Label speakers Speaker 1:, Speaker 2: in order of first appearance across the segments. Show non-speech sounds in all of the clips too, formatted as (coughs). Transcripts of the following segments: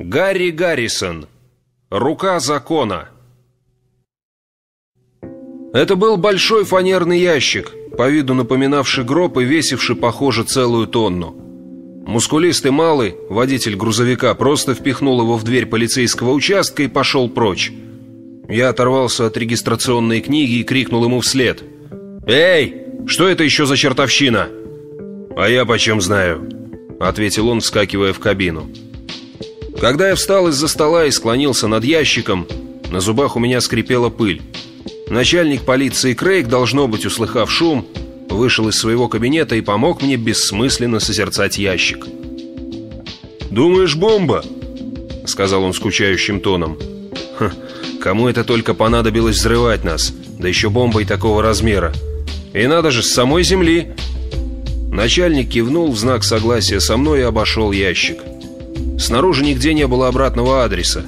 Speaker 1: Гарри Гаррисон. Рука закона. Это был большой фанерный ящик, по виду напоминавший гроб и весивший, похоже, целую тонну. Мускулистый малый, водитель грузовика, просто впихнул его в дверь полицейского участка и пошел прочь. Я оторвался от регистрационной книги и крикнул ему вслед. «Эй, что это еще за чертовщина?» «А я почем знаю?» — ответил он, вскакивая в кабину. Когда я встал из-за стола и склонился над ящиком, на зубах у меня скрипела пыль. Начальник полиции Крейг, должно быть, услыхав шум, вышел из своего кабинета и помог мне бессмысленно созерцать ящик.
Speaker 2: «Думаешь, бомба?»
Speaker 1: — сказал он скучающим тоном. «Ха, кому это только понадобилось взрывать нас, да еще бомбой такого размера? И надо же, с самой земли!» Начальник кивнул в знак согласия со мной и обошел ящик. Снаружи нигде не было обратного адреса.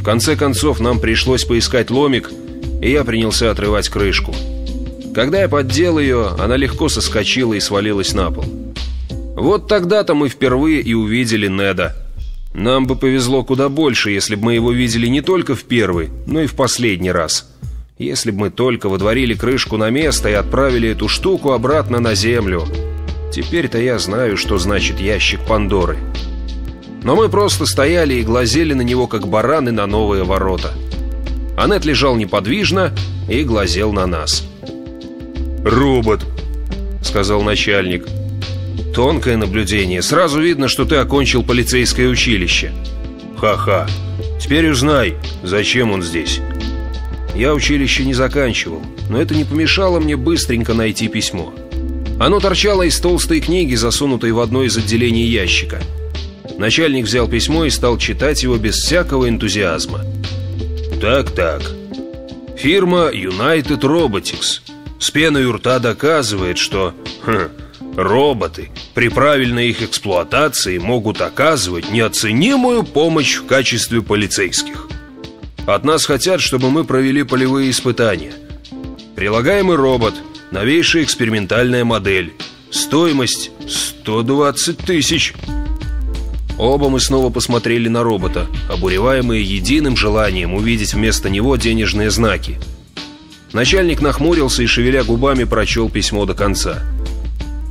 Speaker 1: В конце концов, нам пришлось поискать ломик, и я принялся отрывать крышку. Когда я поддел ее, она легко соскочила и свалилась на пол. Вот тогда-то мы впервые и увидели Неда. Нам бы повезло куда больше, если бы мы его видели не только в первый, но и в последний раз. Если бы мы только водворили крышку на место и отправили эту штуку обратно на землю. Теперь-то я знаю, что значит ящик Пандоры. Но мы просто стояли и глазели на него, как бараны на новые ворота. Аннет лежал неподвижно и глазел на нас.
Speaker 2: «Робот», —
Speaker 1: сказал начальник. «Тонкое наблюдение. Сразу видно, что ты окончил полицейское училище».
Speaker 2: «Ха-ха. Теперь узнай, зачем он здесь».
Speaker 1: Я училище не заканчивал, но это не помешало мне быстренько найти письмо. Оно торчало из толстой книги, засунутой в одно из отделений ящика. Начальник взял письмо и стал читать его без всякого энтузиазма.
Speaker 2: «Так-так. Фирма United Robotics с пеной у рта доказывает, что хм, роботы при правильной их эксплуатации могут оказывать неоценимую помощь в качестве полицейских. От нас хотят, чтобы мы провели полевые испытания. Прилагаемый робот, новейшая экспериментальная модель. Стоимость 120 тысяч.
Speaker 1: Оба мы снова посмотрели на робота, обуреваемые единым желанием увидеть вместо него денежные знаки. Начальник нахмурился и, шевеля губами, прочел письмо до конца.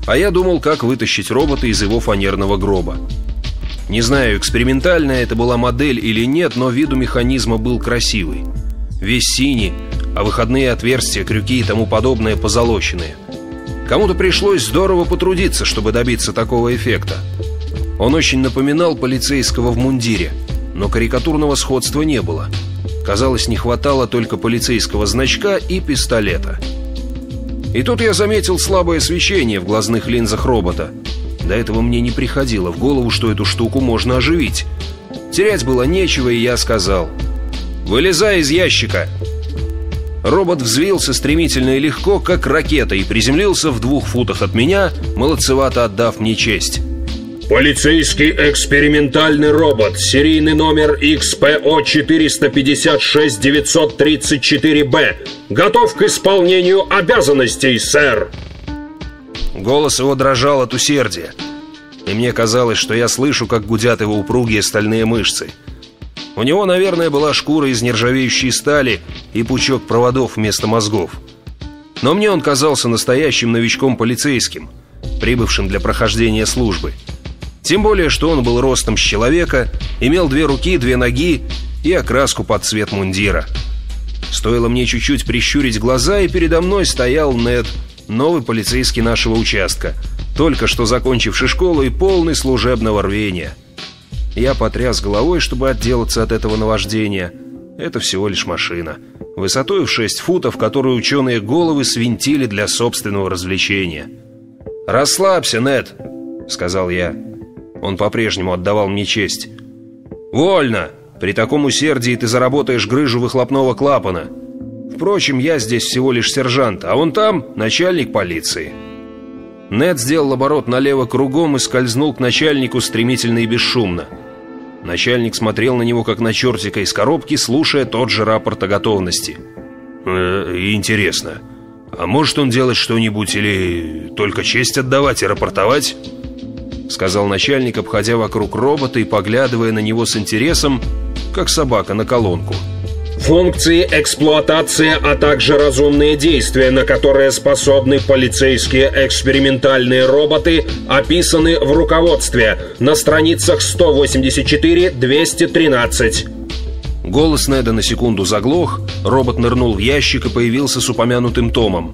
Speaker 1: А я думал, как вытащить робота из его фанерного гроба. Не знаю, экспериментальная это была модель или нет, но виду механизма был красивый. Весь синий, а выходные отверстия, крюки и тому подобное позолоченные. Кому-то пришлось здорово потрудиться, чтобы добиться такого эффекта. Он очень напоминал полицейского в мундире, но карикатурного сходства не было. Казалось, не хватало только полицейского значка и пистолета. И тут я заметил слабое свечение в глазных линзах робота. До этого мне не приходило в голову, что эту штуку можно оживить. Терять было нечего, и я сказал «Вылезай из ящика!» Робот взвился стремительно и легко, как ракета, и приземлился в двух футах от меня, молодцевато отдав мне честь.
Speaker 3: Полицейский экспериментальный робот, серийный номер XPO-456-934-B. Готов к исполнению обязанностей, сэр.
Speaker 1: Голос его дрожал от усердия. И мне казалось, что я слышу, как гудят его упругие стальные мышцы. У него, наверное, была шкура из нержавеющей стали и пучок проводов вместо мозгов. Но мне он казался настоящим новичком-полицейским, прибывшим для прохождения службы. Тем более, что он был ростом с человека, имел две руки, две ноги и окраску под цвет мундира. Стоило мне чуть-чуть прищурить глаза, и передо мной стоял Нед, новый полицейский нашего участка, только что закончивший школу и полный служебного рвения. Я потряс головой, чтобы отделаться от этого наваждения. Это всего лишь машина. Высотой в 6 футов, которую ученые головы свинтили для собственного развлечения. «Расслабься, Нед», — сказал я. Он по-прежнему отдавал мне честь. «Вольно! При таком усердии ты заработаешь грыжу выхлопного клапана. Впрочем, я здесь всего лишь сержант, а он там начальник полиции». Нед сделал оборот налево кругом и скользнул к начальнику стремительно и бесшумно. Начальник смотрел на него, как на чертика из коробки, слушая тот же рапорт о готовности.
Speaker 2: «Э, «Интересно, а может он делать что-нибудь или только честь отдавать и рапортовать?»
Speaker 1: Сказал начальник, обходя вокруг робота и поглядывая на него с интересом, как собака на колонку.
Speaker 3: Функции эксплуатации, а также разумные действия, на которые способны полицейские экспериментальные роботы, описаны в руководстве на страницах 184-213.
Speaker 1: Голос Неда на секунду заглох, робот нырнул в ящик и появился с упомянутым томом.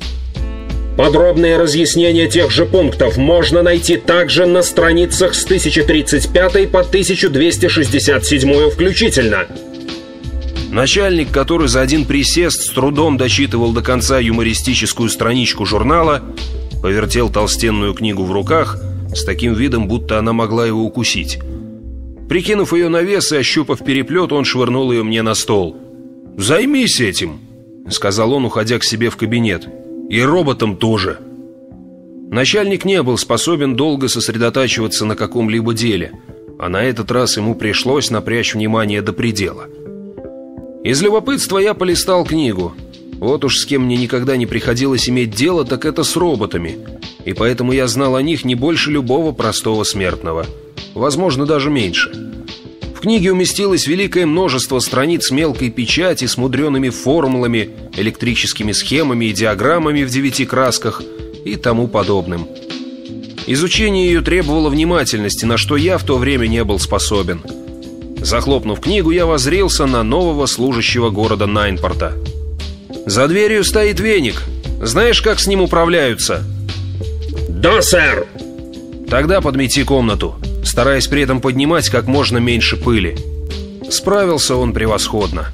Speaker 3: Подробные разъяснения тех же пунктов можно найти также на страницах с 1035 по 1267 включительно.
Speaker 1: Начальник, который за один присест с трудом дочитывал до конца юмористическую страничку журнала, повертел толстенную книгу в руках с таким видом, будто она могла его укусить. Прикинув ее на вес и ощупав переплет, он швырнул ее мне на стол. «Займись этим», — сказал он, уходя к себе в кабинет. «И роботом тоже». Начальник не был способен долго сосредотачиваться на каком-либо деле, а на этот раз ему пришлось напрячь внимание до предела. Из любопытства я полистал книгу. Вот уж с кем мне никогда не приходилось иметь дело, так это с роботами, и поэтому я знал о них не больше любого простого смертного — возможно, даже меньше. Книге уместилось великое множество страниц мелкой печати с мудреными формулами, электрическими схемами и диаграммами в девяти красках и тому подобным. Изучение ее требовало внимательности, на что я в то время не был способен. Захлопнув книгу, я возрился на нового служащего города Найнпорта. «За дверью стоит веник. Знаешь, как с ним управляются?»
Speaker 3: «Да, сэр!»
Speaker 1: «Тогда подмети комнату стараясь при этом поднимать как можно меньше пыли. Справился он превосходно.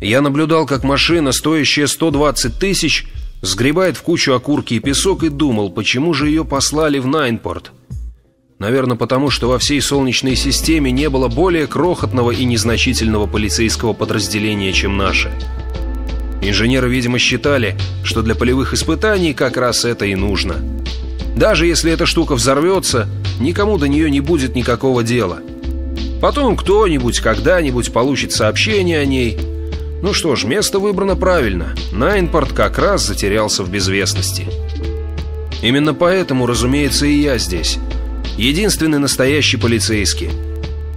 Speaker 1: Я наблюдал, как машина, стоящая 120 тысяч, сгребает в кучу окурки и песок и думал, почему же ее послали в Найнпорт. Наверное, потому что во всей Солнечной системе не было более крохотного и незначительного полицейского подразделения, чем наше. Инженеры, видимо, считали, что для полевых испытаний как раз это и нужно. Даже если эта штука взорвется, никому до нее не будет никакого дела. Потом кто-нибудь когда-нибудь получит сообщение о ней. Ну что ж, место выбрано правильно. Найнпорт как раз затерялся в безвестности. Именно поэтому, разумеется, и я здесь. Единственный настоящий полицейский.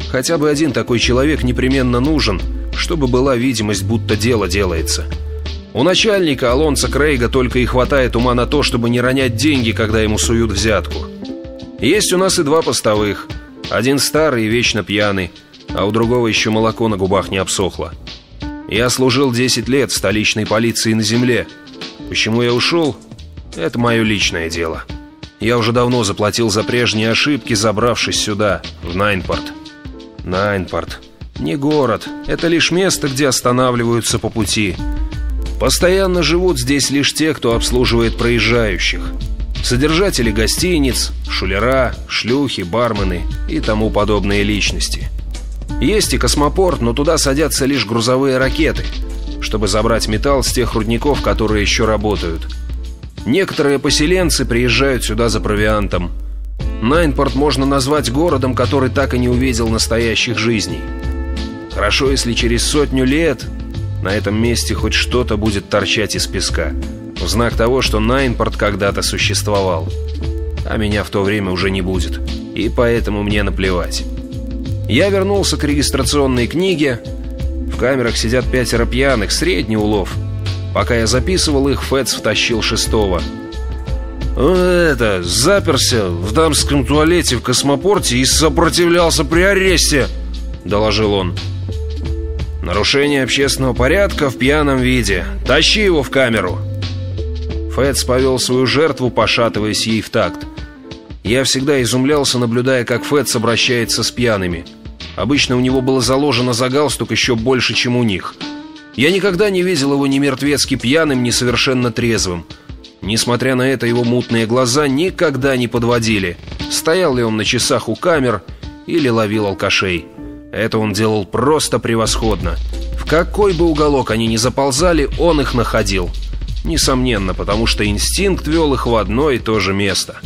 Speaker 1: Хотя бы один такой человек непременно нужен, чтобы была видимость, будто дело делается. У начальника Алонса Крейга только и хватает ума на то, чтобы не ронять деньги, когда ему суют взятку. Есть у нас и два постовых. Один старый и вечно пьяный, а у другого еще молоко на губах не обсохло. Я служил 10 лет в столичной полиции на земле. Почему я ушел? Это мое личное дело. Я уже давно заплатил за прежние ошибки, забравшись сюда, в Найнпорт. Найнпорт. Не город. Это лишь место, где останавливаются по пути. Постоянно живут здесь лишь те, кто обслуживает проезжающих. Содержатели гостиниц, шулера, шлюхи, бармены и тому подобные личности. Есть и космопорт, но туда садятся лишь грузовые ракеты, чтобы забрать металл с тех рудников, которые еще работают. Некоторые поселенцы приезжают сюда за провиантом. Найнпорт можно назвать городом, который так и не увидел настоящих жизней. Хорошо, если через сотню лет на этом месте хоть что-то будет торчать из песка в знак того, что Найнпорт когда-то существовал. А меня в то время уже не будет. И поэтому мне наплевать. Я вернулся к регистрационной книге. В камерах сидят пятеро пьяных, средний улов. Пока я записывал их, Фэтс втащил шестого. «Это, заперся в дамском туалете в космопорте и сопротивлялся при аресте», — доложил он. «Нарушение общественного порядка в пьяном виде. Тащи его в камеру». Фэтс повел свою жертву, пошатываясь ей в такт. Я всегда изумлялся, наблюдая, как Фэтс обращается с пьяными. Обычно у него было заложено за галстук еще больше, чем у них. Я никогда не видел его ни мертвецки пьяным, ни совершенно трезвым. Несмотря на это, его мутные глаза никогда не подводили. Стоял ли он на часах у камер или ловил алкашей. Это он делал просто превосходно. В какой бы уголок они ни заползали, он их находил. Несомненно, потому что инстинкт вел их в одно и то же место.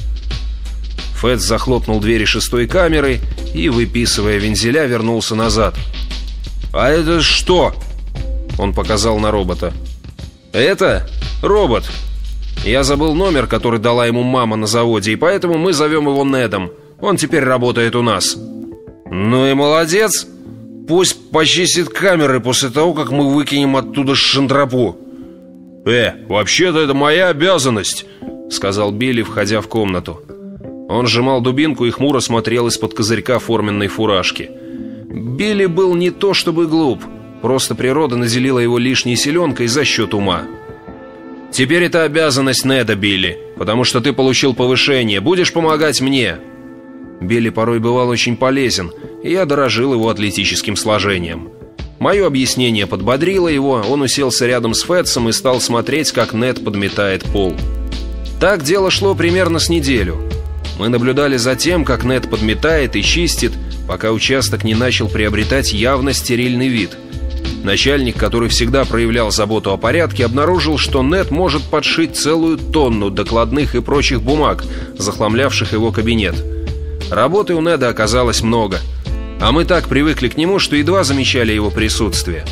Speaker 1: Фэтс захлопнул двери шестой камеры и, выписывая вензеля, вернулся назад. «А это что?» Он показал на робота. «Это робот. Я забыл номер, который дала ему мама на заводе, и поэтому мы зовем его Недом. Он теперь работает у нас». «Ну и молодец. Пусть почистит камеры после того, как мы выкинем оттуда шандрапу». «Э, вообще-то это моя обязанность», — сказал Билли, входя в комнату. Он сжимал дубинку и хмуро смотрел из-под козырька форменной фуражки. Билли был не то чтобы глуп, просто природа наделила его лишней силенкой за счет ума. «Теперь это обязанность Неда, Билли, потому что ты получил повышение. Будешь помогать мне». Билли порой бывал очень полезен, и я дорожил его атлетическим сложением. Мое объяснение подбодрило его, он уселся рядом с Фетсом и стал смотреть, как Нед подметает пол. Так дело шло примерно с неделю. Мы наблюдали за тем, как Нед подметает и чистит, пока участок не начал приобретать явно стерильный вид. Начальник, который всегда проявлял заботу о порядке, обнаружил, что Нед может подшить целую тонну докладных и прочих бумаг, захламлявших его кабинет. Работы у Неда оказалось много, а мы так привыкли к нему, что едва замечали его присутствие.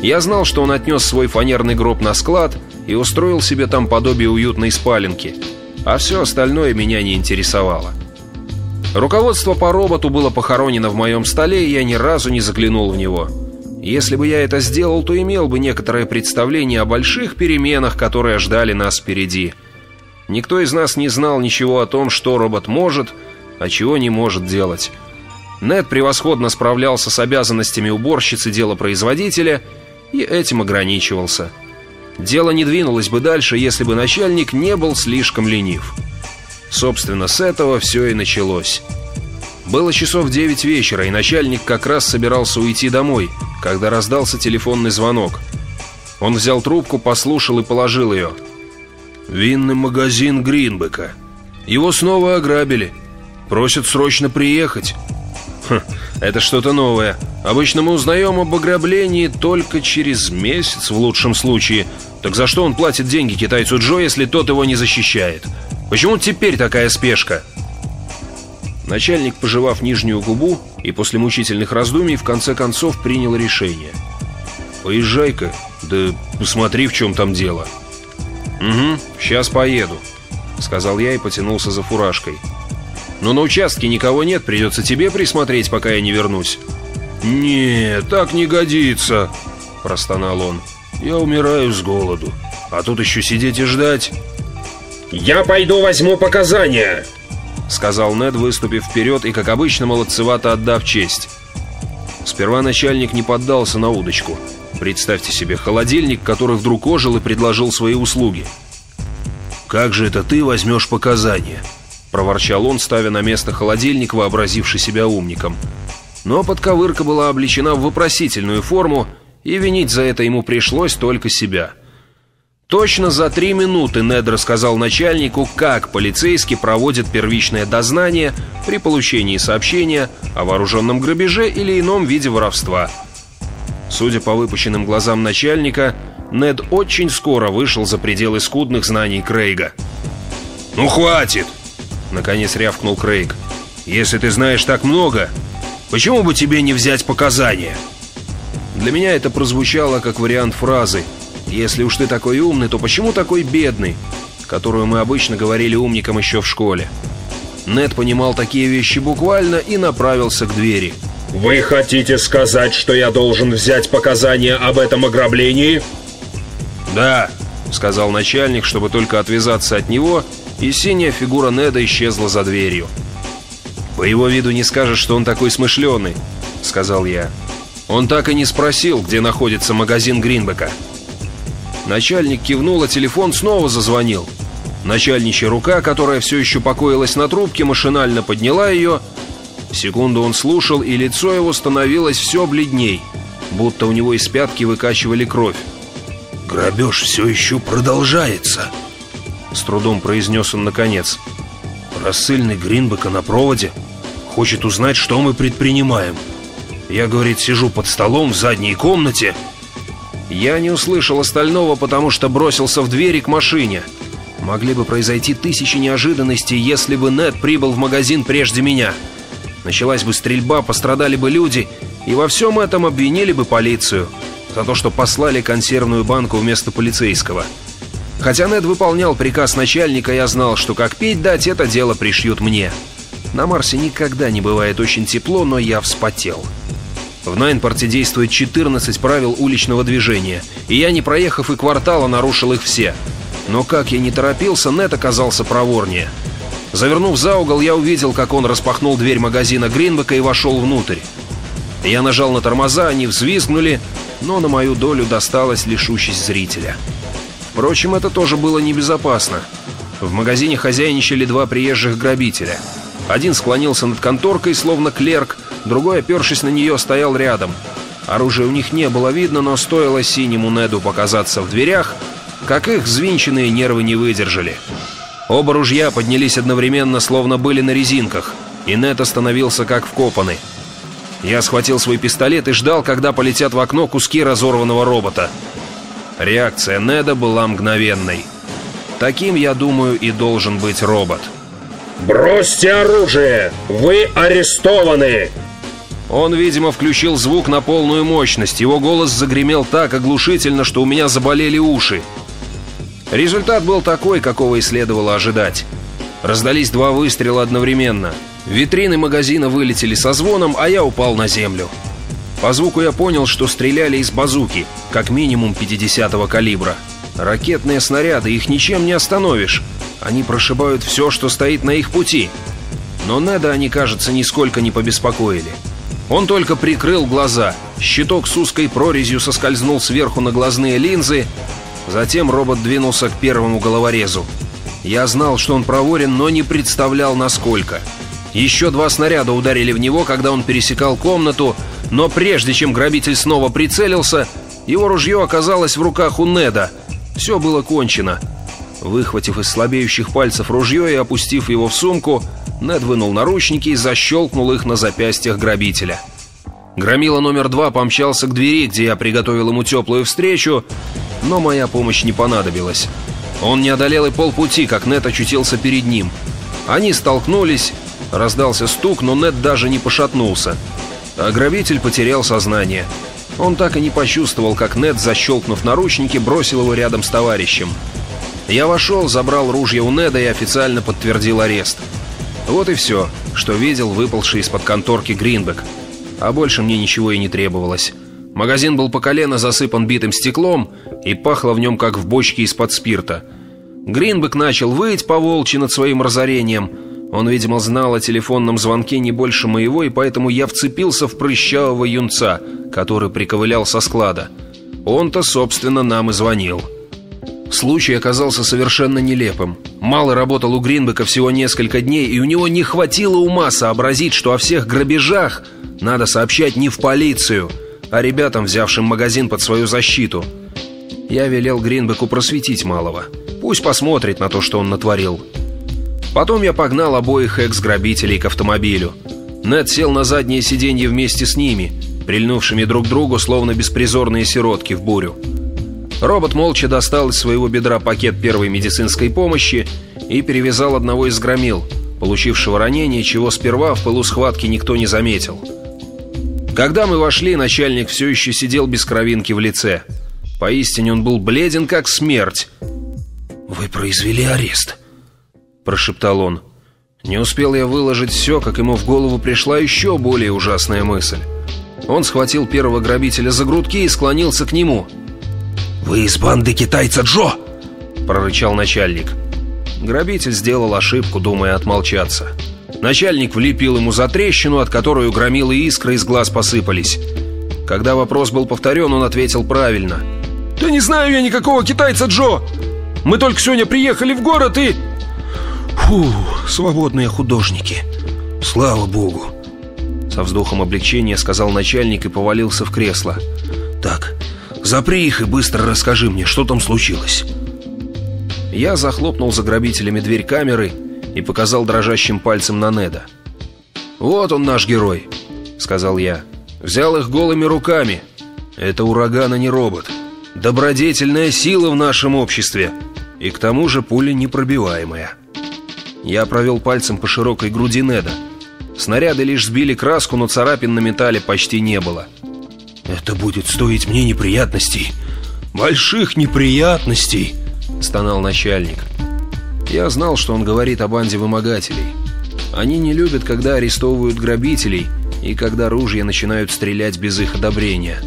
Speaker 1: Я знал, что он отнес свой фанерный гроб на склад и устроил себе там подобие уютной спаленки – а все остальное меня не интересовало. Руководство по роботу было похоронено в моем столе, и я ни разу не заглянул в него. Если бы я это сделал, то имел бы некоторое представление о больших переменах, которые ждали нас впереди. Никто из нас не знал ничего о том, что робот может, а чего не может делать. Нед превосходно справлялся с обязанностями уборщицы делопроизводителя и этим ограничивался – Дело не двинулось бы дальше, если бы начальник не был слишком ленив. Собственно, с этого все и началось. Было часов девять вечера, и начальник как раз собирался уйти домой, когда раздался телефонный звонок. Он взял трубку, послушал и положил ее. «Винный магазин Гринбека. Его снова ограбили. Просят срочно приехать». Хм, это что-то новое. Обычно мы узнаем об ограблении только через месяц, в лучшем случае. Так за что он платит деньги китайцу Джо, если тот его не защищает? Почему теперь такая спешка? Начальник, пожевав нижнюю губу и после мучительных раздумий, в конце концов принял решение. «Поезжай-ка, да посмотри, в чем там дело». «Угу, сейчас поеду», — сказал я и потянулся за фуражкой. «Но на участке никого нет, придется тебе присмотреть, пока я не вернусь». «Не, так не годится», — простонал он. Я умираю с голоду. А тут еще сидеть и ждать.
Speaker 3: «Я пойду возьму показания!»
Speaker 1: Сказал Нед, выступив вперед и, как обычно, молодцевато отдав честь. Сперва начальник не поддался на удочку. Представьте себе холодильник, который вдруг ожил и предложил свои услуги.
Speaker 2: «Как же это ты возьмешь показания?»
Speaker 1: Проворчал он, ставя на место холодильник, вообразивший себя умником. Но подковырка была облечена в вопросительную форму, и винить за это ему пришлось только себя. Точно за три минуты Нед рассказал начальнику, как полицейский проводит первичное дознание при получении сообщения о вооруженном грабеже или ином виде воровства. Судя по выпущенным глазам начальника, Нед очень скоро вышел за пределы скудных знаний Крейга.
Speaker 2: «Ну хватит!» — наконец рявкнул Крейг. «Если ты знаешь так много, почему бы тебе не взять показания?»
Speaker 1: Для меня это прозвучало как вариант фразы «Если уж ты такой умный, то почему такой бедный?» которую мы обычно говорили умникам еще в школе. Нед понимал такие вещи буквально и направился к двери.
Speaker 3: «Вы хотите сказать, что я должен взять показания об этом ограблении?»
Speaker 1: «Да», — сказал начальник, чтобы только отвязаться от него, и синяя фигура Неда исчезла за дверью. «По его виду не скажешь, что он такой смышленый», — сказал я. Он так и не спросил, где находится магазин Гринбека. Начальник кивнул, а телефон снова зазвонил. Начальничья рука, которая все еще покоилась на трубке, машинально подняла ее. Секунду он слушал, и лицо его становилось все бледней, будто у него из пятки выкачивали кровь.
Speaker 2: «Грабеж все еще продолжается», — с трудом произнес он наконец. «Рассыльный Гринбека на проводе хочет узнать, что мы предпринимаем». Я, говорит, сижу под столом в задней комнате.
Speaker 1: Я не услышал остального, потому что бросился в двери к машине. Могли бы произойти тысячи неожиданностей, если бы Нед прибыл в магазин прежде меня. Началась бы стрельба, пострадали бы люди, и во всем этом обвинили бы полицию за то, что послали консервную банку вместо полицейского. Хотя Нед выполнял приказ начальника, я знал, что как пить дать, это дело пришьют мне. На Марсе никогда не бывает очень тепло, но я вспотел. В Найнпорте действует 14 правил уличного движения, и я, не проехав и квартала, нарушил их все. Но как я не торопился, Нет оказался проворнее. Завернув за угол, я увидел, как он распахнул дверь магазина Гринбека и вошел внутрь. Я нажал на тормоза, они взвизгнули, но на мою долю досталась лишь зрителя. Впрочем, это тоже было небезопасно. В магазине хозяйничали два приезжих грабителя. Один склонился над конторкой, словно клерк, другой, опершись на нее, стоял рядом. Оружия у них не было видно, но стоило синему Неду показаться в дверях, как их взвинченные нервы не выдержали. Оба ружья поднялись одновременно, словно были на резинках, и Нед остановился как вкопанный. Я схватил свой пистолет и ждал, когда полетят в окно куски разорванного робота. Реакция Неда была мгновенной. Таким, я думаю, и должен быть робот.
Speaker 3: «Бросьте оружие! Вы арестованы!»
Speaker 1: Он, видимо, включил звук на полную мощность. Его голос загремел так оглушительно, что у меня заболели уши. Результат был такой, какого и следовало ожидать. Раздались два выстрела одновременно. Витрины магазина вылетели со звоном, а я упал на землю. По звуку я понял, что стреляли из базуки, как минимум 50-го калибра. Ракетные снаряды, их ничем не остановишь. Они прошибают все, что стоит на их пути. Но Неда они, кажется, нисколько не побеспокоили. Он только прикрыл глаза. Щиток с узкой прорезью соскользнул сверху на глазные линзы. Затем робот двинулся к первому головорезу. Я знал, что он проворен, но не представлял, насколько. Еще два снаряда ударили в него, когда он пересекал комнату, но прежде чем грабитель снова прицелился, его ружье оказалось в руках у Неда. Все было кончено. Выхватив из слабеющих пальцев ружье и опустив его в сумку, Нед вынул наручники и защелкнул их на запястьях грабителя. Громила номер два помчался к двери, где я приготовил ему теплую встречу, но моя помощь не понадобилась. Он не одолел и полпути, как Нед очутился перед ним. Они столкнулись, Раздался стук, но Нед даже не пошатнулся. А потерял сознание. Он так и не почувствовал, как Нед, защелкнув наручники, бросил его рядом с товарищем. Я вошел, забрал ружье у Неда и официально подтвердил арест. Вот и все, что видел выпалший из-под конторки Гринбек. А больше мне ничего и не требовалось. Магазин был по колено засыпан битым стеклом и пахло в нем, как в бочке из-под спирта. Гринбек начал выть по волчи над своим разорением – он, видимо, знал о телефонном звонке не больше моего, и поэтому я вцепился в прыщавого юнца, который приковылял со склада. Он-то, собственно, нам и звонил. Случай оказался совершенно нелепым. Мало работал у Гринбека всего несколько дней, и у него не хватило ума сообразить, что о всех грабежах надо сообщать не в полицию, а ребятам, взявшим магазин под свою защиту. Я велел Гринбеку просветить малого. Пусть посмотрит на то, что он натворил. Потом я погнал обоих экс-грабителей к автомобилю. Нед сел на заднее сиденье вместе с ними, прильнувшими друг к другу, словно беспризорные сиротки в бурю. Робот молча достал из своего бедра пакет первой медицинской помощи и перевязал одного из громил, получившего ранение, чего сперва в пылу схватки никто не заметил. Когда мы вошли, начальник все еще сидел без кровинки в лице. Поистине он был бледен, как смерть.
Speaker 2: «Вы произвели арест», прошептал он.
Speaker 1: Не успел я выложить все, как ему в голову пришла еще более ужасная мысль. Он схватил первого грабителя за грудки и склонился к нему.
Speaker 2: «Вы из банды китайца Джо!»
Speaker 1: – прорычал начальник. Грабитель сделал ошибку, думая отмолчаться. Начальник влепил ему за трещину, от которой у громилы искры из глаз посыпались. Когда вопрос был повторен, он ответил правильно.
Speaker 4: «Да не знаю я никакого китайца Джо! Мы только сегодня приехали в город и...»
Speaker 2: Фу, свободные художники. Слава богу.
Speaker 1: Со вздохом облегчения сказал начальник и повалился в кресло.
Speaker 2: Так, запри их и быстро расскажи мне, что там случилось.
Speaker 1: Я захлопнул за грабителями дверь камеры и показал дрожащим пальцем на Неда. «Вот он наш герой», — сказал я. «Взял их голыми руками. Это ураган, а не робот. Добродетельная сила в нашем обществе. И к тому же пуля непробиваемая». Я провел пальцем по широкой груди Неда. Снаряды лишь сбили краску, но царапин на металле почти не было.
Speaker 2: «Это будет стоить мне неприятностей. Больших неприятностей!» — стонал начальник.
Speaker 1: Я знал, что он говорит о банде вымогателей. Они не любят, когда арестовывают грабителей и когда ружья начинают стрелять без их одобрения.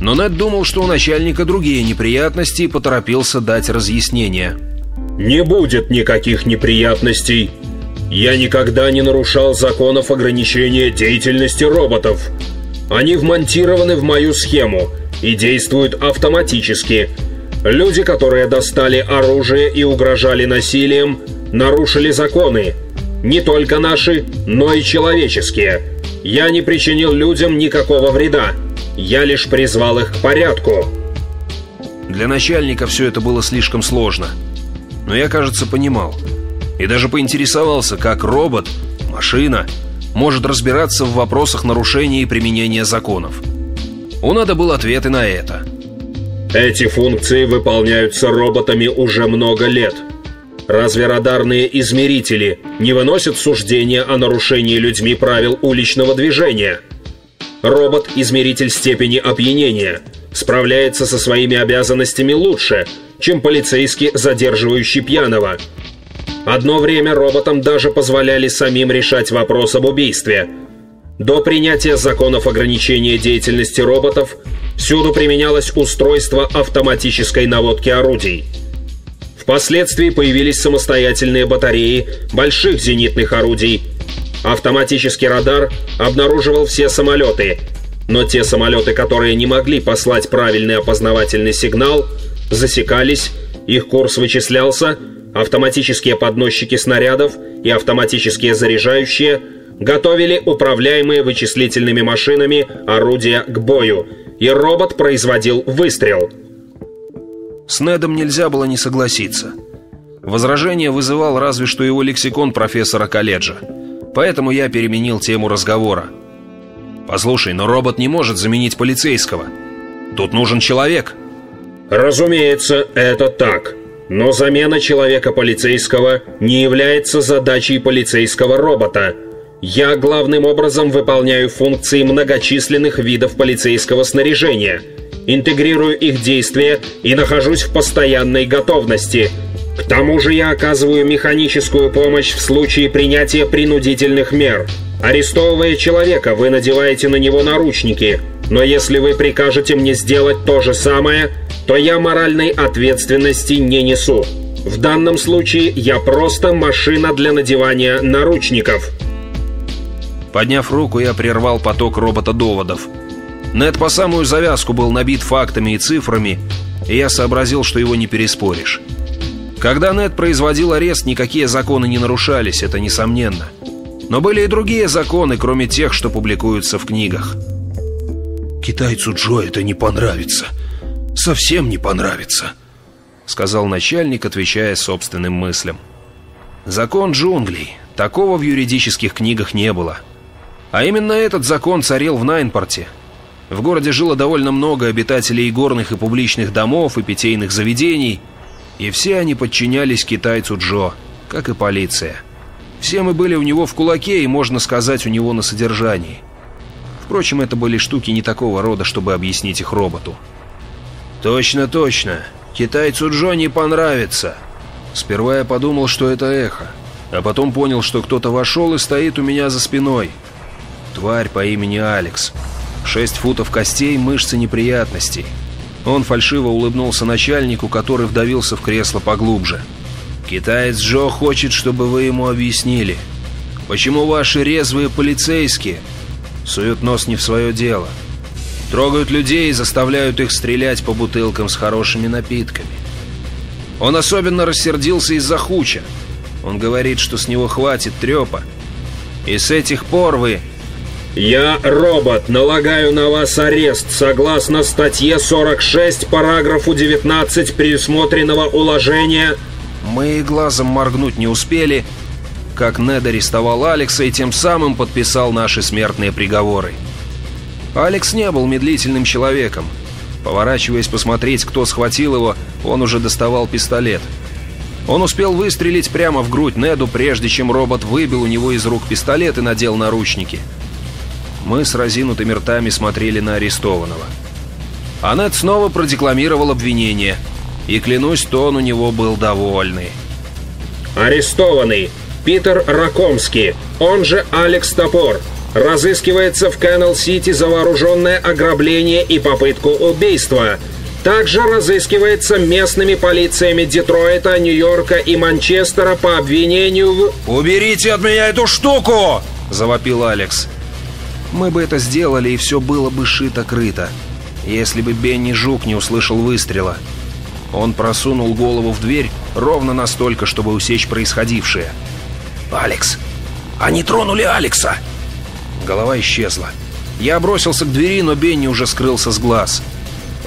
Speaker 1: Но Нед думал, что у начальника другие неприятности и поторопился дать разъяснение.
Speaker 3: «Не будет никаких неприятностей. Я никогда не нарушал законов ограничения деятельности роботов. Они вмонтированы в мою схему и действуют автоматически. Люди, которые достали оружие и угрожали насилием, нарушили законы. Не только наши, но и человеческие. Я не причинил людям никакого вреда. Я лишь призвал их к порядку.
Speaker 1: Для начальника все это было слишком сложно. Но я, кажется, понимал. И даже поинтересовался, как робот, машина, может разбираться в вопросах нарушения и применения законов. У надо был ответы на это.
Speaker 3: Эти функции выполняются роботами уже много лет. Разве радарные измерители не выносят суждения о нарушении людьми правил уличного движения? Робот-измеритель степени опьянения справляется со своими обязанностями лучше, чем полицейский, задерживающий пьяного. Одно время роботам даже позволяли самим решать вопрос об убийстве. До принятия законов ограничения деятельности роботов всюду применялось устройство автоматической наводки орудий. Впоследствии появились самостоятельные батареи больших зенитных орудий – Автоматический радар обнаруживал все самолеты, но те самолеты, которые не могли послать правильный опознавательный сигнал, засекались, их курс вычислялся, автоматические подносчики снарядов и автоматические заряжающие готовили управляемые вычислительными машинами орудия к бою, и робот производил выстрел.
Speaker 1: С Недом нельзя было не согласиться. Возражение вызывал разве что его лексикон профессора колледжа. Поэтому я переменил тему разговора. «Послушай, но робот не может заменить полицейского. Тут нужен человек».
Speaker 3: «Разумеется, это так. Но замена человека полицейского не является задачей полицейского робота. Я главным образом выполняю функции многочисленных видов полицейского снаряжения, интегрирую их действия и нахожусь в постоянной готовности – к тому же я оказываю механическую помощь в случае принятия принудительных мер. Арестовывая человека, вы надеваете на него наручники, но если вы прикажете мне сделать то же самое, то я моральной ответственности не несу. В данном случае я просто машина для надевания наручников.
Speaker 1: Подняв руку, я прервал поток робота-доводов. Нед по самую завязку был набит фактами и цифрами, и я сообразил, что его не переспоришь. Когда Нед производил арест, никакие законы не нарушались, это несомненно. Но были и другие законы, кроме тех, что публикуются в книгах.
Speaker 2: «Китайцу Джо это не понравится. Совсем не понравится», —
Speaker 1: сказал начальник, отвечая собственным мыслям. «Закон джунглей. Такого в юридических книгах не было. А именно этот закон царил в Найнпорте. В городе жило довольно много обитателей горных и публичных домов, и питейных заведений — и все они подчинялись китайцу Джо, как и полиция. Все мы были у него в кулаке и, можно сказать, у него на содержании. Впрочем, это были штуки не такого рода, чтобы объяснить их роботу. «Точно, точно. Китайцу Джо не понравится». Сперва я подумал, что это эхо, а потом понял, что кто-то вошел и стоит у меня за спиной. Тварь по имени Алекс. Шесть футов костей, мышцы неприятностей. Он фальшиво улыбнулся начальнику, который вдавился в кресло поглубже. «Китаец Джо хочет, чтобы вы ему объяснили, почему ваши резвые полицейские суют нос не в свое дело, трогают людей и заставляют их стрелять по бутылкам с хорошими напитками. Он особенно рассердился из-за Хуча. Он говорит, что с него хватит трепа. И с этих пор вы
Speaker 3: «Я, робот, налагаю на вас арест согласно статье 46, параграфу 19 предусмотренного уложения...»
Speaker 1: Мы глазом моргнуть не успели, как Нед арестовал Алекса и тем самым подписал наши смертные приговоры. Алекс не был медлительным человеком. Поворачиваясь посмотреть, кто схватил его, он уже доставал пистолет. Он успел выстрелить прямо в грудь Неду, прежде чем робот выбил у него из рук пистолет и надел наручники. Мы с разинутыми ртами смотрели на арестованного. Аннет снова продекламировал обвинение. И, клянусь, тон у него был довольный.
Speaker 3: «Арестованный, Питер Ракомский, он же Алекс Топор. Разыскивается в Кэннел-Сити за вооруженное ограбление и попытку убийства. Также разыскивается местными полициями Детройта, Нью-Йорка и Манчестера по обвинению в...
Speaker 1: «Уберите от меня эту штуку!» — завопил Алекс. Мы бы это сделали, и все было бы шито-крыто, если бы Бенни Жук не услышал выстрела. Он просунул голову в дверь ровно настолько, чтобы усечь происходившее. «Алекс! Они тронули Алекса!» Голова исчезла. Я бросился к двери, но Бенни уже скрылся с глаз.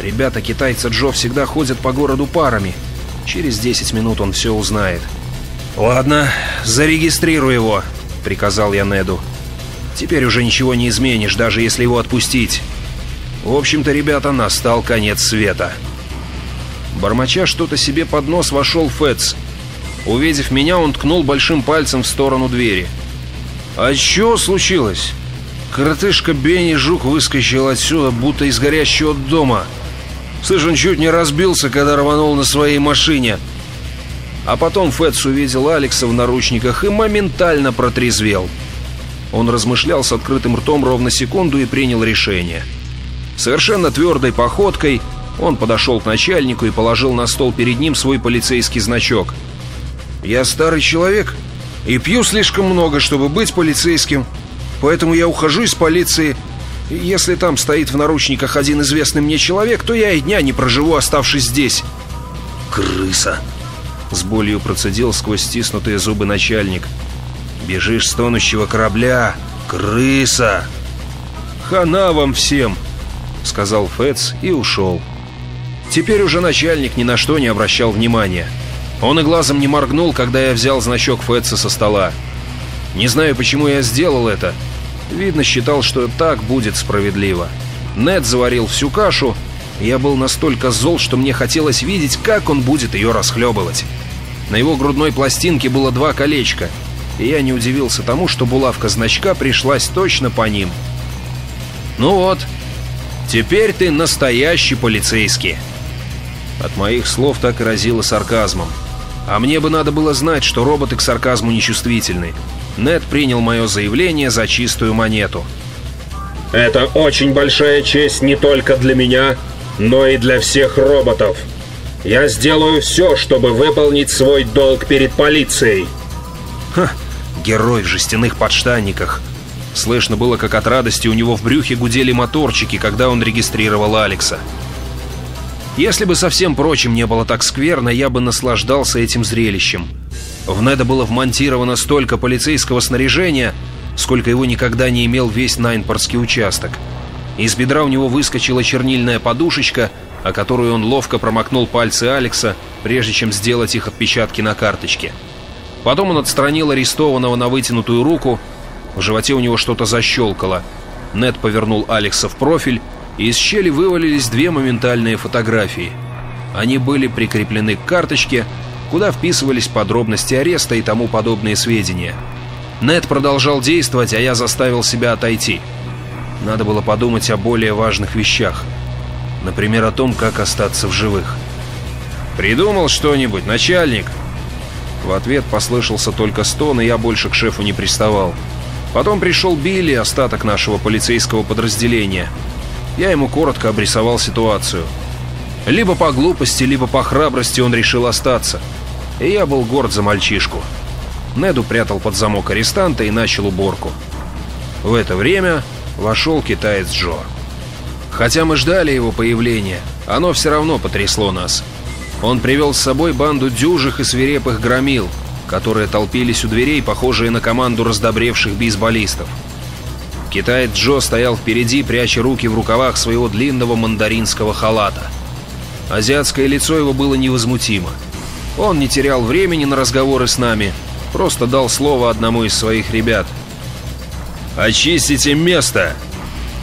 Speaker 1: Ребята китайца Джо всегда ходят по городу парами. Через 10 минут он все узнает. «Ладно, зарегистрируй его», — приказал я Неду. «Теперь уже ничего не изменишь, даже если его отпустить. В общем-то, ребята, настал конец света». Бормоча что-то себе под нос вошел Фэтс. Увидев меня, он ткнул большим пальцем в сторону двери. «А что случилось?» Коротышка Бенни Жук выскочил отсюда, будто из горящего дома. Слышь, он чуть не разбился, когда рванул на своей машине. А потом Фэтс увидел Алекса в наручниках и моментально протрезвел. Он размышлял с открытым ртом ровно секунду и принял решение. Совершенно твердой походкой он подошел к начальнику и положил на стол перед ним свой полицейский значок. «Я старый человек и пью слишком много, чтобы быть полицейским, поэтому я ухожу из полиции. Если там стоит в наручниках один известный мне человек, то я и дня не проживу, оставшись здесь». «Крыса!» — с болью процедил сквозь стиснутые зубы начальник. «Бежишь с тонущего корабля! Крыса!» «Хана вам всем!» — сказал Фэтс и ушел. Теперь уже начальник ни на что не обращал внимания. Он и глазом не моргнул, когда я взял значок Фетса со стола. Не знаю, почему я сделал это. Видно, считал, что так будет справедливо. Нед заварил всю кашу. Я был настолько зол, что мне хотелось видеть, как он будет ее расхлебывать. На его грудной пластинке было два колечка, и я не удивился тому, что булавка значка пришлась точно по ним. «Ну вот, теперь ты настоящий полицейский». От моих слов так и разило сарказмом. А мне бы надо было знать, что роботы к сарказму нечувствительны. Нед принял мое заявление за чистую монету.
Speaker 3: Это очень большая честь не только для меня, но и для всех роботов. Я сделаю все, чтобы выполнить свой долг перед полицией.
Speaker 1: Ха, герой в жестяных подштанниках. Слышно было, как от радости у него в брюхе гудели моторчики, когда он регистрировал Алекса. Если бы совсем прочим не было так скверно, я бы наслаждался этим зрелищем. В Неда было вмонтировано столько полицейского снаряжения, сколько его никогда не имел весь Найнпорский участок. Из бедра у него выскочила чернильная подушечка, о которую он ловко промокнул пальцы Алекса, прежде чем сделать их отпечатки на карточке. Потом он отстранил арестованного на вытянутую руку, в животе у него что-то защелкало. Нед повернул Алекса в профиль и из щели вывалились две моментальные фотографии. Они были прикреплены к карточке, куда вписывались подробности ареста и тому подобные сведения. Нед продолжал действовать, а я заставил себя отойти. Надо было подумать о более важных вещах. Например, о том, как остаться в живых. «Придумал что-нибудь, начальник?» В ответ послышался только стон, и я больше к шефу не приставал. Потом пришел Билли, остаток нашего полицейского подразделения — я ему коротко обрисовал ситуацию. Либо по глупости, либо по храбрости он решил остаться. И я был горд за мальчишку. Неду прятал под замок арестанта и начал уборку. В это время вошел китаец Джо. Хотя мы ждали его появления, оно все равно потрясло нас. Он привел с собой банду дюжих и свирепых громил, которые толпились у дверей, похожие на команду раздобревших бейсболистов. Китаец Джо стоял впереди, пряча руки в рукавах своего длинного мандаринского халата. Азиатское лицо его было невозмутимо. Он не терял времени на разговоры с нами, просто дал слово одному из своих ребят. «Очистите место!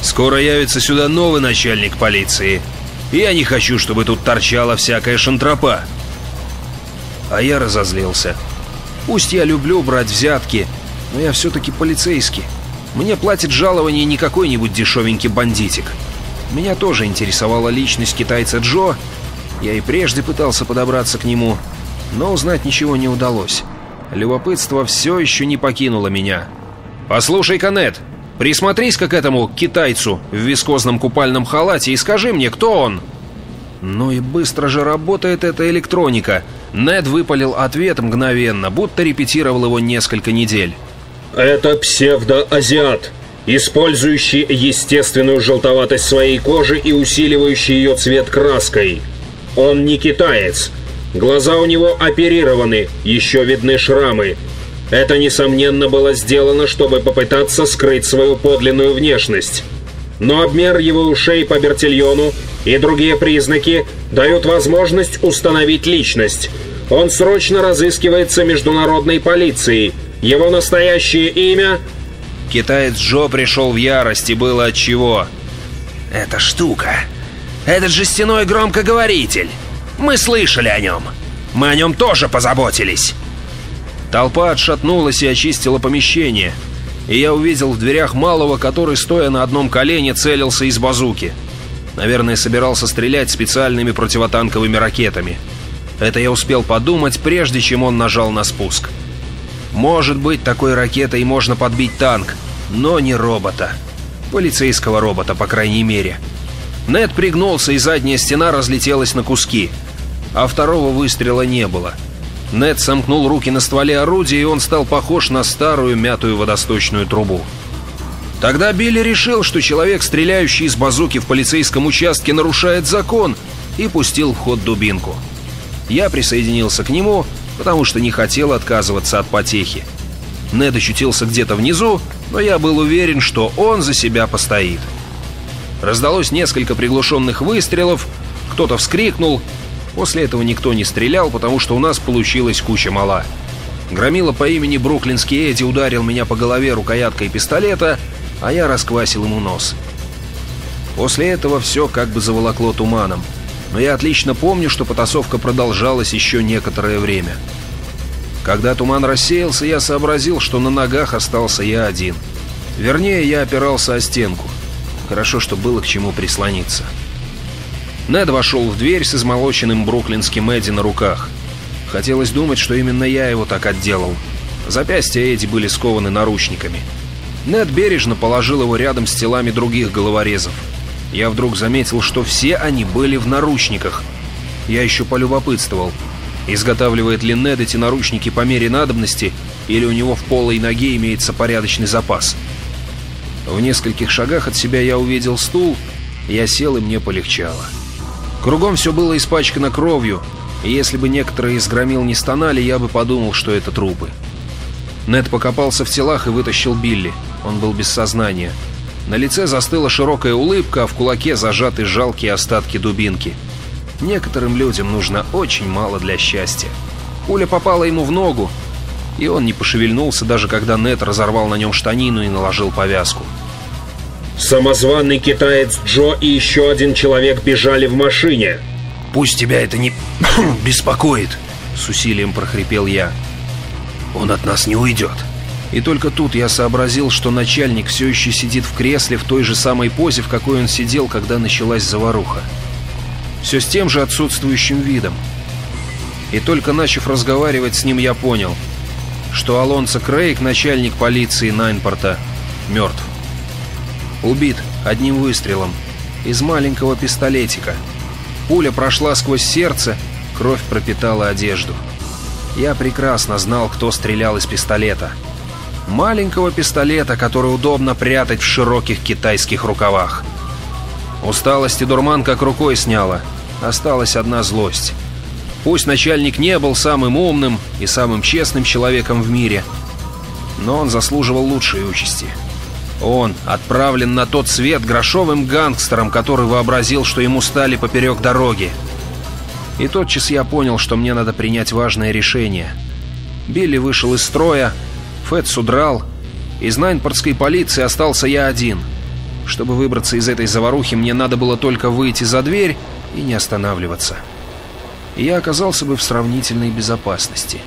Speaker 1: Скоро явится сюда новый начальник полиции. Я не хочу, чтобы тут торчала всякая шантропа». А я разозлился. Пусть я люблю брать взятки, но я все-таки полицейский. Мне платит жалование не какой-нибудь дешевенький бандитик. Меня тоже интересовала личность китайца Джо. Я и прежде пытался подобраться к нему, но узнать ничего не удалось. Любопытство все еще не покинуло меня. «Послушай, Канет, присмотрись-ка к этому китайцу в вискозном купальном халате и скажи мне, кто он?» Ну и быстро же работает эта электроника. Нед выпалил ответ мгновенно, будто репетировал его несколько недель.
Speaker 3: «Это псевдоазиат, использующий естественную желтоватость своей кожи и усиливающий ее цвет краской. Он не китаец. Глаза у него оперированы, еще видны шрамы. Это, несомненно, было сделано, чтобы попытаться скрыть свою подлинную внешность. Но обмер его ушей по Бертильону и другие признаки дают возможность установить личность. Он срочно разыскивается международной полицией. Его настоящее имя...
Speaker 1: Китаец Джо пришел в ярость, и было от чего.
Speaker 5: «Эта штука. Этот жестяной громкоговоритель. Мы слышали о нем. Мы о нем тоже позаботились».
Speaker 1: Толпа отшатнулась и очистила помещение. И я увидел в дверях малого, который, стоя на одном колене, целился из базуки. Наверное, собирался стрелять специальными противотанковыми ракетами. Это я успел подумать, прежде чем он нажал на спуск. Может быть, такой ракетой можно подбить танк, но не робота. Полицейского робота, по крайней мере. Нед пригнулся, и задняя стена разлетелась на куски. А второго выстрела не было. Нед сомкнул руки на стволе орудия, и он стал похож на старую мятую водосточную трубу. Тогда Билли решил, что человек, стреляющий из базуки в полицейском участке, нарушает закон, и пустил в ход дубинку. Я присоединился к нему, потому что не хотел отказываться от потехи. Нед ощутился где-то внизу, но я был уверен, что он за себя постоит. Раздалось несколько приглушенных выстрелов, кто-то вскрикнул. После этого никто не стрелял, потому что у нас получилась куча мала. Громила по имени Бруклинский Эдди ударил меня по голове рукояткой пистолета, а я расквасил ему нос. После этого все как бы заволокло туманом но я отлично помню, что потасовка продолжалась еще некоторое время. Когда туман рассеялся, я сообразил, что на ногах остался я один. Вернее, я опирался о стенку. Хорошо, что было к чему прислониться. Нед вошел в дверь с измолоченным бруклинским Эдди на руках. Хотелось думать, что именно я его так отделал. Запястья Эдди были скованы наручниками. Нед бережно положил его рядом с телами других головорезов я вдруг заметил, что все они были в наручниках. Я еще полюбопытствовал, изготавливает ли Нед эти наручники по мере надобности, или у него в полой ноге имеется порядочный запас. В нескольких шагах от себя я увидел стул, я сел и мне полегчало. Кругом все было испачкано кровью, и если бы некоторые из громил не стонали, я бы подумал, что это трупы. Нед покопался в телах и вытащил Билли. Он был без сознания. На лице застыла широкая улыбка, а в кулаке зажаты жалкие остатки дубинки. Некоторым людям нужно очень мало для счастья. Пуля попала ему в ногу, и он не пошевельнулся, даже когда Нет разорвал на нем штанину и наложил повязку.
Speaker 3: Самозванный китаец Джо и еще один человек бежали в машине.
Speaker 5: «Пусть тебя это не (coughs) беспокоит», — с усилием прохрипел я. «Он от нас не уйдет».
Speaker 1: И только тут я сообразил, что начальник все еще сидит в кресле в той же самой позе, в какой он сидел, когда началась заваруха. Все с тем же отсутствующим видом. И только начав разговаривать с ним, я понял, что Алонсо Крейг, начальник полиции Найнпорта, мертв. Убит одним выстрелом из маленького пистолетика. Пуля прошла сквозь сердце, кровь пропитала одежду. Я прекрасно знал, кто стрелял из пистолета — маленького пистолета, который удобно прятать в широких китайских рукавах. Усталость и дурман как рукой сняла. Осталась одна злость. Пусть начальник не был самым умным и самым честным человеком в мире, но он заслуживал лучшей участи. Он отправлен на тот свет грошовым гангстером, который вообразил, что ему стали поперек дороги. И тотчас я понял, что мне надо принять важное решение. Билли вышел из строя, Фэтс удрал. Из Найнпортской полиции остался я один. Чтобы выбраться из этой заварухи, мне надо было только выйти за дверь и не останавливаться. И я оказался бы в сравнительной безопасности.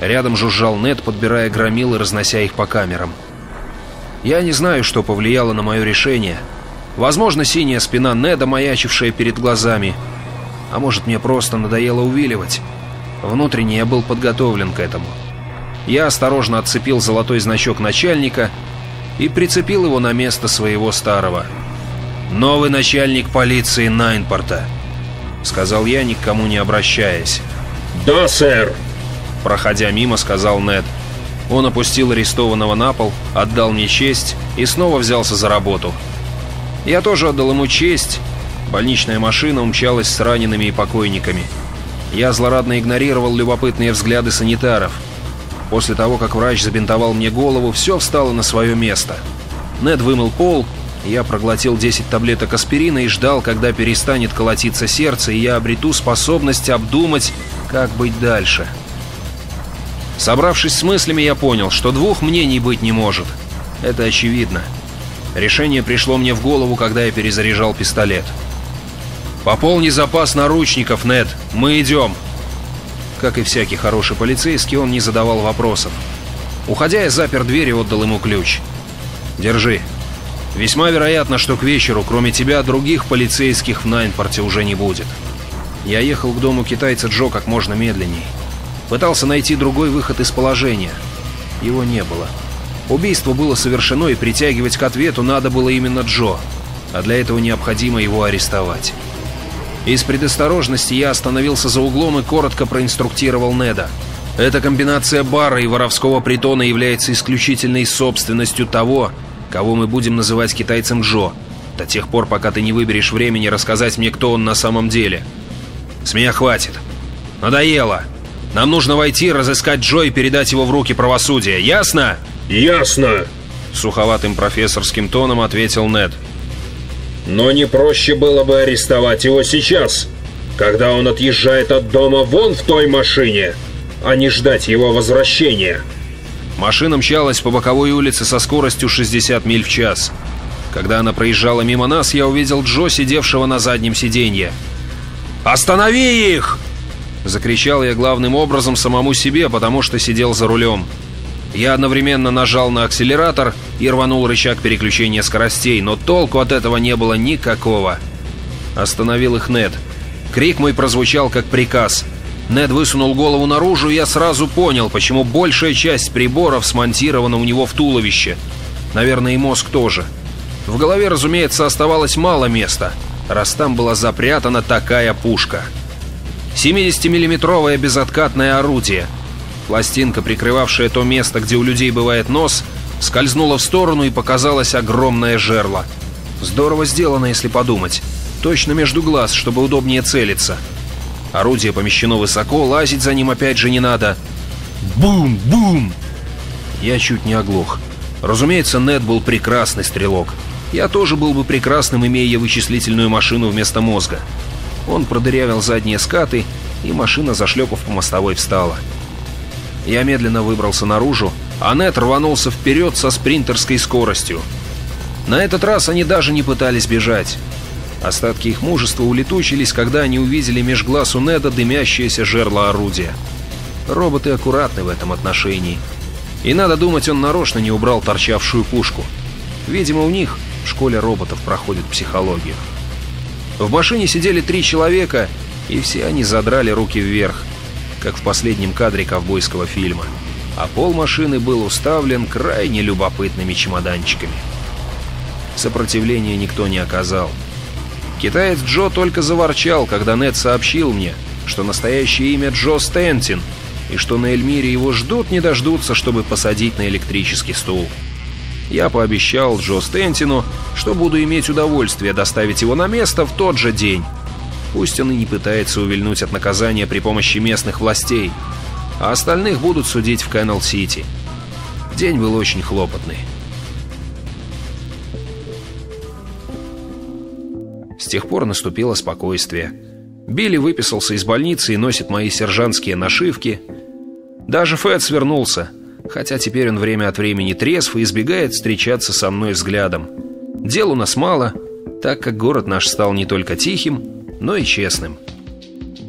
Speaker 1: Рядом жужжал Нед, подбирая громил и разнося их по камерам. Я не знаю, что повлияло на мое решение. Возможно, синяя спина Неда, маячившая перед глазами. А может, мне просто надоело увиливать. Внутренне я был подготовлен к этому. Я осторожно отцепил золотой значок начальника и прицепил его на место своего старого. «Новый начальник полиции Найнпорта», — сказал я, ни к кому не обращаясь.
Speaker 3: «Да, сэр», —
Speaker 1: проходя мимо, сказал Нед. Он опустил арестованного на пол, отдал мне честь и снова взялся за работу. Я тоже отдал ему честь. Больничная машина умчалась с ранеными и покойниками. Я злорадно игнорировал любопытные взгляды санитаров. После того, как врач забинтовал мне голову, все встало на свое место. Нед вымыл пол, я проглотил 10 таблеток аспирина и ждал, когда перестанет колотиться сердце, и я обрету способность обдумать, как быть дальше. Собравшись с мыслями, я понял, что двух мнений быть не может. Это очевидно. Решение пришло мне в голову, когда я перезаряжал пистолет. «Пополни запас наручников, Нед. Мы идем!» Как и всякий хороший полицейский, он не задавал вопросов. Уходя, я запер дверь и отдал ему ключ. «Держи. Весьма вероятно, что к вечеру, кроме тебя, других полицейских в Найнпорте уже не будет». Я ехал к дому китайца Джо как можно медленней. Пытался найти другой выход из положения. Его не было. Убийство было совершено, и притягивать к ответу надо было именно Джо, а для этого необходимо его арестовать. Из предосторожности я остановился за углом и коротко проинструктировал Неда. Эта комбинация бара и воровского притона является исключительной собственностью того, кого мы будем называть китайцем Джо, до тех пор, пока ты не выберешь времени рассказать мне, кто он на самом деле. С меня хватит. Надоело. Нам нужно войти, разыскать Джо и передать его в руки правосудия. Ясно?
Speaker 3: Ясно.
Speaker 1: Суховатым профессорским тоном ответил Нед.
Speaker 3: Но не проще было бы арестовать его сейчас, когда он отъезжает от дома вон в той машине, а не ждать его возвращения.
Speaker 1: Машина мчалась по боковой улице со скоростью 60 миль в час. Когда она проезжала мимо нас, я увидел Джо, сидевшего на заднем сиденье. «Останови их!» Закричал я главным образом самому себе, потому что сидел за рулем. Я одновременно нажал на акселератор и рванул рычаг переключения скоростей, но толку от этого не было никакого. Остановил их Нед. Крик мой прозвучал как приказ. Нед высунул голову наружу, и я сразу понял, почему большая часть приборов смонтирована у него в туловище. Наверное, и мозг тоже. В голове, разумеется, оставалось мало места, раз там была запрятана такая пушка. 70-миллиметровое безоткатное орудие. Пластинка, прикрывавшая то место, где у людей бывает нос, скользнула в сторону и показалось огромное жерло. Здорово сделано, если подумать. Точно между глаз, чтобы удобнее целиться. Орудие помещено высоко, лазить за ним опять же не надо. Бум! Бум! Я чуть не оглох. Разумеется, Нед был прекрасный стрелок. Я тоже был бы прекрасным, имея вычислительную машину вместо мозга. Он продырявил задние скаты, и машина, зашлепав по мостовой, встала. Я медленно выбрался наружу, а Нет рванулся вперед со спринтерской скоростью. На этот раз они даже не пытались бежать. Остатки их мужества улетучились, когда они увидели меж глаз у Неда дымящееся жерло орудия. Роботы аккуратны в этом отношении. И надо думать, он нарочно не убрал торчавшую пушку. Видимо, у них в школе роботов проходит психологию. В машине сидели три человека, и все они задрали руки вверх, как в последнем кадре ковбойского фильма. А пол машины был уставлен крайне любопытными чемоданчиками. Сопротивления никто не оказал. Китаец Джо только заворчал, когда Нед сообщил мне, что настоящее имя Джо Стентин, и что на Эльмире его ждут не дождутся, чтобы посадить на электрический стул. Я пообещал Джо Стентину, что буду иметь удовольствие доставить его на место в тот же день. Пусть он и не пытается увильнуть от наказания при помощи местных властей, а остальных будут судить в Кэннел-Сити. День был очень хлопотный. С тех пор наступило спокойствие. Билли выписался из больницы и носит мои сержантские нашивки. Даже Фэт свернулся, хотя теперь он время от времени трезв и избегает встречаться со мной взглядом. Дел у нас мало, так как город наш стал не только тихим, но и честным.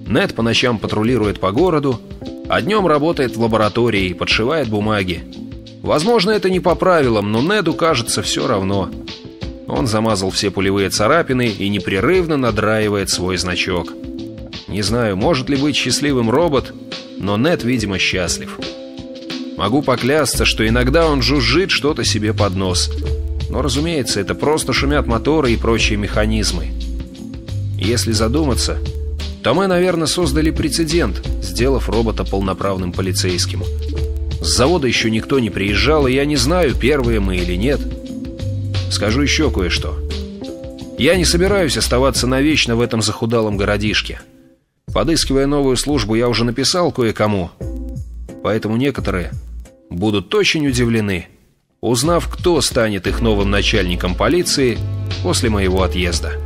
Speaker 1: Нед по ночам патрулирует по городу, а днем работает в лаборатории и подшивает бумаги. Возможно, это не по правилам, но Неду кажется все равно. Он замазал все пулевые царапины и непрерывно надраивает свой значок. Не знаю, может ли быть счастливым робот, но Нед, видимо, счастлив. Могу поклясться, что иногда он жужжит что-то себе под нос. Но, разумеется, это просто шумят моторы и прочие механизмы. Если задуматься, то мы, наверное, создали прецедент, сделав робота полноправным полицейским. С завода еще никто не приезжал, и я не знаю, первые мы или нет. Скажу еще кое-что. Я не собираюсь оставаться навечно в этом захудалом городишке. Подыскивая новую службу, я уже написал кое-кому. Поэтому некоторые будут очень удивлены, узнав, кто станет их новым начальником полиции после моего отъезда.